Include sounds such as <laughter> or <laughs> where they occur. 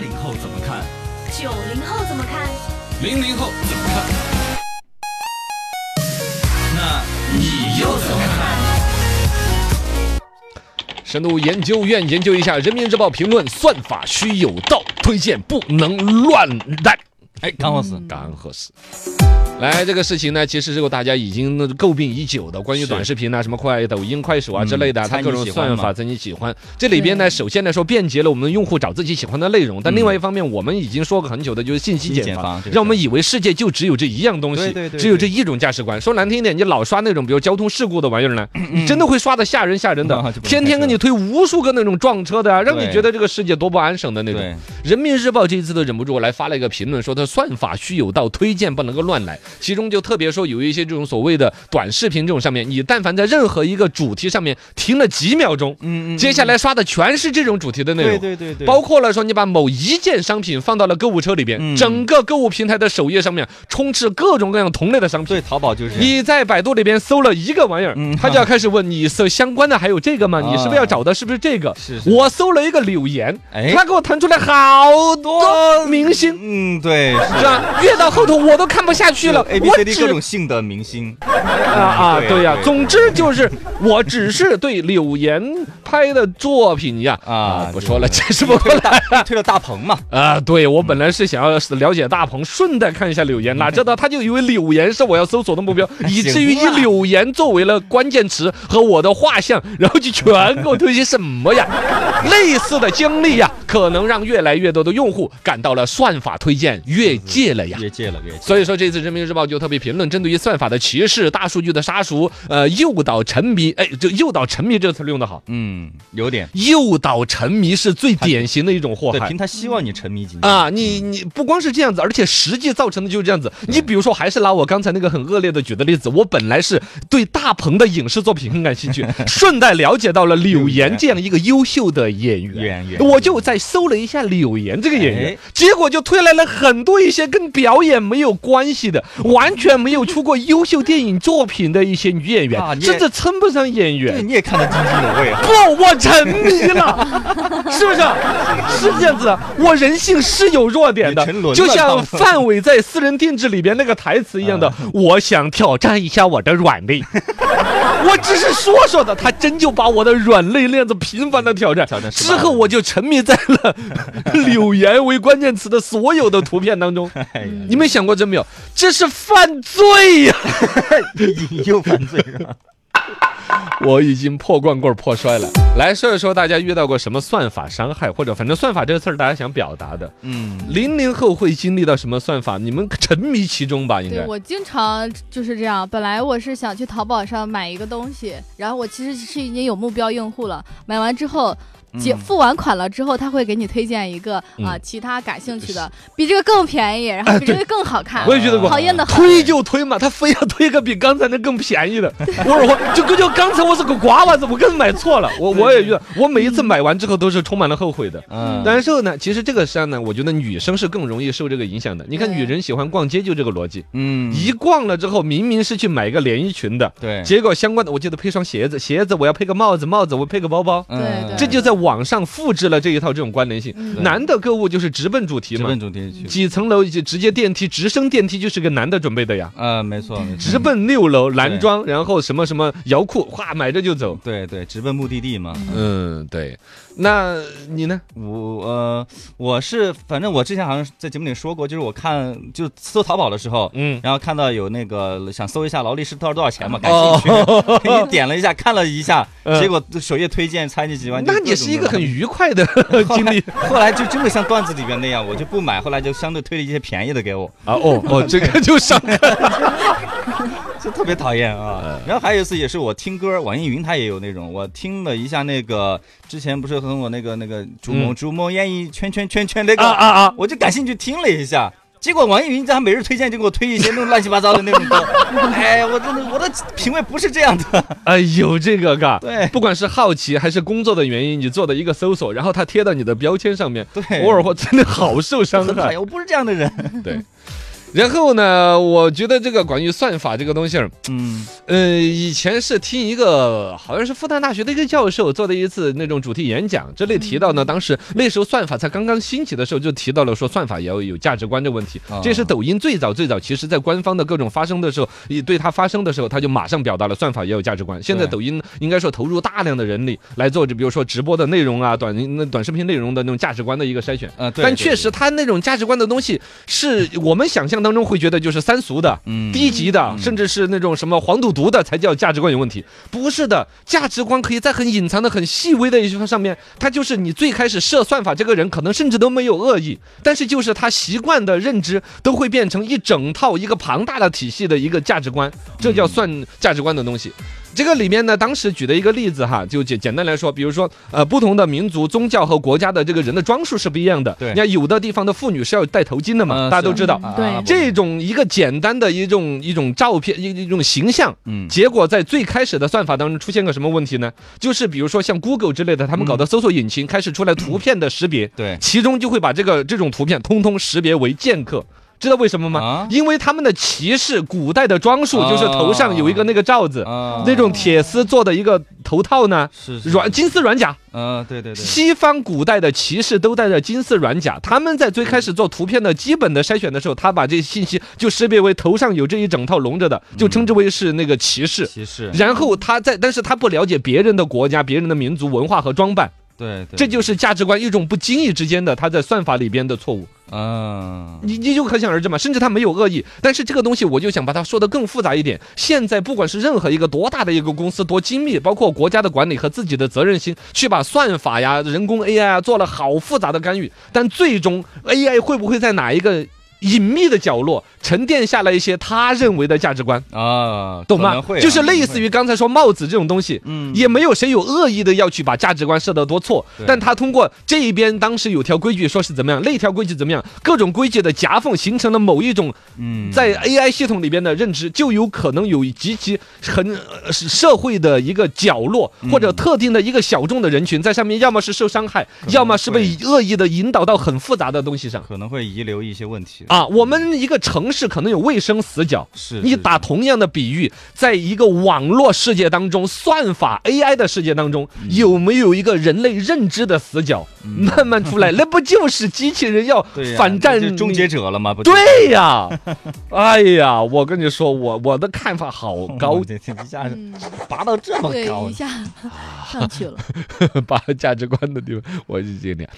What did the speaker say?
零后怎么看？九零后怎么看？零零后怎么看？那你又怎么看？深度研究院研究一下《人民日报》评论：算法须有道，推荐不能乱来。哎，刚好是。刚合适。来，这个事情呢，其实是大家已经诟病已久的，关于短视频啊，什么快抖音、快手啊之类的，嗯它各种算法增你喜欢。这里边呢，首先来说便捷了我们用户找自己喜欢的内容，但另外一方面，我们已经说过很久的就是信息茧房让我们以为世界就只有这一样东西对对，对只有这一种价值观。说难听一点，你老刷那种比如交通事故的玩意儿呢，你真的会刷的吓人吓人的 <laughs> 天天给你推无数个那种撞车的啊，让你觉得这个世界多不安生的那种。对，人民日报这一次都忍不住来发了一个评论，说他算法须有道，推荐不能够乱来。其中就特别说有一些这种所谓的短视频这种上面，你但凡在任何一个主题上面停了几秒钟，嗯接下来刷的全是这种主题的内容。对对对对，包括了说你把某一件商品放到了购物车里边，嗯整个购物平台的首页上面充斥各种各样同类的商品。对淘宝就是你在百度里边搜了一个玩意儿，嗯他就要开始问你搜相关的还有这个吗？啊你是不是要找的是不是这个？是是我搜了一个柳岩，哎他给我弹出来好多。明星。嗯对是。吧？越到后头我都看不下去了，A B 我 C D 只各种性的明星，啊啊，对对呀，对。总之就是我只是对柳岩拍的作品呀。啊不说了，解释不过来。<laughs> 推了大鹏嘛，<laughs> 啊，对我本来是想要了解大鹏，顺带看一下柳岩，哪知道他就以为柳岩是我要搜索的目标，<laughs> 以至于以柳岩作为了关键词和我的画像，然后就全给我推些什么呀？类似的经历呀，可能让越来越多的用户感到了算法推荐越界了呀。越界了越界，所以说，这次人民日报就特别评论，针对于算法的歧视、大数据的杀熟，呃，诱导沉迷，哎，这诱导沉迷这个词用的好，嗯，有点，诱导沉迷是最典型的一种祸对，害平。台希望你沉迷进去，啊，你你不光是这样子，而且实际造成的就是这样子。你比如说，还是拿我刚才那个很恶劣的举的例子，我本来是对大鹏的影视作品很感兴趣，<laughs> 顺带了解到了柳岩这样一个优秀的演员，演员。我就在搜了一下柳岩这个演员哎，结果就推来了很多一些跟表演没有关系的，完全没有出过优秀电影作品的一些女演员啊，甚至称不上演对，员。你也看得津津有味啊，<laughs> 不，我沉迷了，<laughs> 是不是？是这样子的，我人性是有弱点的就像范伟在《私人定制》里边那个台词一样的，我想挑战一下我的软肋。<laughs> 我只是说说的，他真就把我的软肋那样子频繁的挑战，挑战之后我就沉迷在了 <laughs> 柳岩为关键词的所有的图片当中。<laughs> 你们想过这没有？这是犯罪呀！<laughs> 引诱犯罪是吧？我已经破罐棍儿破摔了。来说一说大家遇到过什么算法伤害，或者反正算法这个词儿大家想表达的。嗯，零零后会经历到什么算法？你们沉迷其中吧？应该。对我经常就是这样。本来我是想去淘宝上买一个东西，然后我其实是已经有目标用户了。买完之后，结嗯付完款了之后，他会给你推荐一个啊、嗯其他感兴趣的，比这个更便宜，然后比这个更好看。我也觉得过讨厌的很。推就推嘛，他非要推个比刚才那更便宜的。我我就就刚才我是个瓜娃子，我更买错了。我我也遇到，我每一次买完之后都是充满了后悔的。嗯，但是呢，其实这个上呢，我觉得女生是更容易受这个影响的。你看，对女人喜欢逛街就这个逻辑，嗯，一逛了之后，明明是去买一个连衣裙的，对，结果相关的，我记得配双鞋子，鞋子我要配个帽子，帽子我配个包包，嗯对对这就在网上复制了这一套这种关联性。嗯男的购物就是直奔主题嘛直奔，主题去，几层楼就直接电梯，直升电梯就是个男的准备的呀。呃，没错，没错直奔六楼男装，然后什么什么摇裤，哗买着就走。对对，直奔目的地嘛。嗯，对。那你呢？我呃，我是反正我之前好像在节目里说过，就是我看就搜淘宝的时候，嗯，然后看到有那个想搜一下劳力士多少多少钱嘛，感哦兴趣，<laughs> 你点了一下，看了一下，嗯结果首页推荐猜你几万，那各种也是一个很愉快的 <laughs> 经历后来就真的像段子里边那样，我就不买，后来就相对推了一些便宜的给我，啊。哦哦，<laughs> 这个就伤害。<laughs> 就特别讨厌啊。然后还有一次也是我听歌，网易云它也有那种，我听了一下那个之前不是和我那个那个逐梦嗯逐梦演艺圈圈圈圈那个啊啊啊！我就感兴趣听了一下，结果网易云他每日推荐就给我推一些那种乱七八糟的那种歌，<laughs> 哎，我真的我的品味不是这样的。哎有，这个嘎，对不管是好奇还是工作的原因，你做的一个搜索，然后他贴到你的标签上面，对，偶尔会真的好受伤害。<laughs> 我不是这样的人。对。然后呢，我觉得这个关于算法这个东西儿，嗯呃，以前是听一个好像是复旦大学的一个教授做的一次那种主题演讲，这里提到呢，当时那时候算法才刚刚兴起的时候，就提到了说算法也要有价值观的问题哦。这是抖音最早最早，其实在官方的各种发声的时候，也对它发声的时候，他就马上表达了算法也有价值观。现在抖音应该说投入大量的人力来做，就比如说直播的内容啊、短那短视频内容的那种价值观的一个筛选。呃，对对但确实，它那种价值观的东西，是我们想象当中会觉得就是三俗的、嗯低级的，甚至是那种什么黄赌毒的才叫价值观有问题。不是的，价值观可以在很隐藏的、很细微的一些上面，它就是你最开始设算法这个人可能甚至都没有恶意，但是就是他习惯的认知都会变成一整套一个庞大的体系的一个价值观，这叫算价值观的东西。这个里面呢，当时举的一个例子哈，就简简单来说，比如说，呃，不同的民族、宗教和国家的这个人的装束是不一样的。对你看有的地方的妇女是要戴头巾的嘛，嗯大家都知道。对这种一个简单的一种一种照片，一一种形象，嗯结果在最开始的算法当中出现个什么问题呢？就是比如说像 Google 之类的，他们搞的搜索引擎开始出来图片的识别，对其中就会把这个这种图片通通识别为剑客。知道为什么吗？啊？因为他们的骑士古代的装束就是头上有一个那个罩子，啊。那种铁丝做的一个头套呢，是是软金丝软甲。嗯对对对。西方古代的骑士都戴着金丝软甲，他们在最开始做图片的基本的筛选的时候，他把这些信息就识别为头上有这一整套笼着的，就称之为是那个骑士。骑士。然后他在，但是他不了解别人的国家、别人的民族文化和装扮，对对这就是价值观一种不经意之间的他在算法里边的错误。嗯你你就可想而知嘛，甚至他没有恶意，但是这个东西我就想把它说的更复杂一点。现在不管是任何一个多大的一个公司，多精密，包括国家的管理和自己的责任心，去把算法呀、人工 AI 啊做了好复杂的干预，但最终 AI 会不会在哪一个隐秘的角落沉淀下来一些他认为的价值观？啊，懂吗？就是类似于刚才说帽子这种东西，嗯。也没有谁有恶意的要去把价值观设得多错，但他通过这一边当时有条规矩说是怎么样，那条规矩怎么样，各种规矩的夹缝形成了某一种嗯。在 AI 系统里边的认知，就有可能有极其很社会的一个角落嗯。或者特定的一个小众的人群在上面，要么是受伤害，要么是被恶意的引导到很复杂的东西上。可能会遗留一些问题啊，我们一个城市可能有卫生死角，是你打同样的比喻，在一个网络世界当中，算法 AI 的世界当中，嗯有没有一个人类认知的死角慢慢出来？<laughs> 那不就是机器人要反战终结者了吗？不对呀，<laughs> 哎呀，我跟你说，我我的看法好高，<laughs> 这这一下拔到这么，高一，下上去了。把价值观的地方，我是尽量。